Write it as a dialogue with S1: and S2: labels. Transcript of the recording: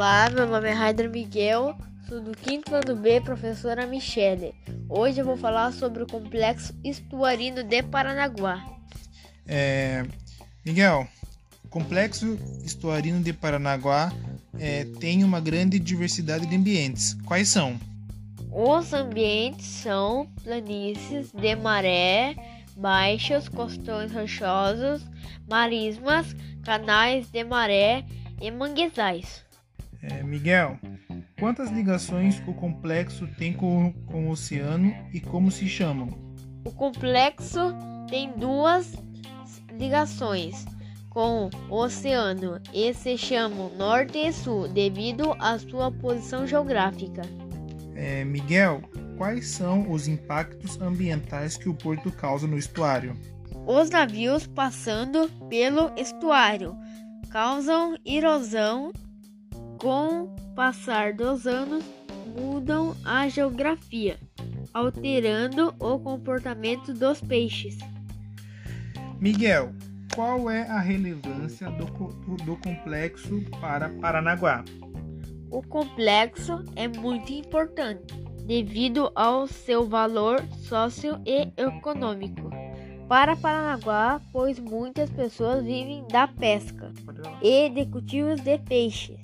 S1: Olá, meu nome é Raider Miguel, sou do quinto ano B, professora Michele. Hoje eu vou falar sobre o complexo estuarino de Paranaguá.
S2: É, Miguel, o complexo estuarino de Paranaguá é, tem uma grande diversidade de ambientes. Quais são?
S1: Os ambientes são planícies de maré, baixos, costões rochosos, marismas, canais de maré e manguezais.
S2: É, Miguel, quantas ligações o complexo tem com, com o oceano e como se chamam?
S1: O complexo tem duas ligações com o oceano e se chamam Norte e Sul devido à sua posição geográfica.
S2: É, Miguel, quais são os impactos ambientais que o porto causa no estuário?
S1: Os navios passando pelo estuário causam erosão com o passar dos anos, mudam a geografia, alterando o comportamento dos peixes.
S2: Miguel, qual é a relevância do, do complexo para Paranaguá?
S1: O complexo é muito importante devido ao seu valor socio e econômico para Paranaguá, pois muitas pessoas vivem da pesca e de cultivos de peixes.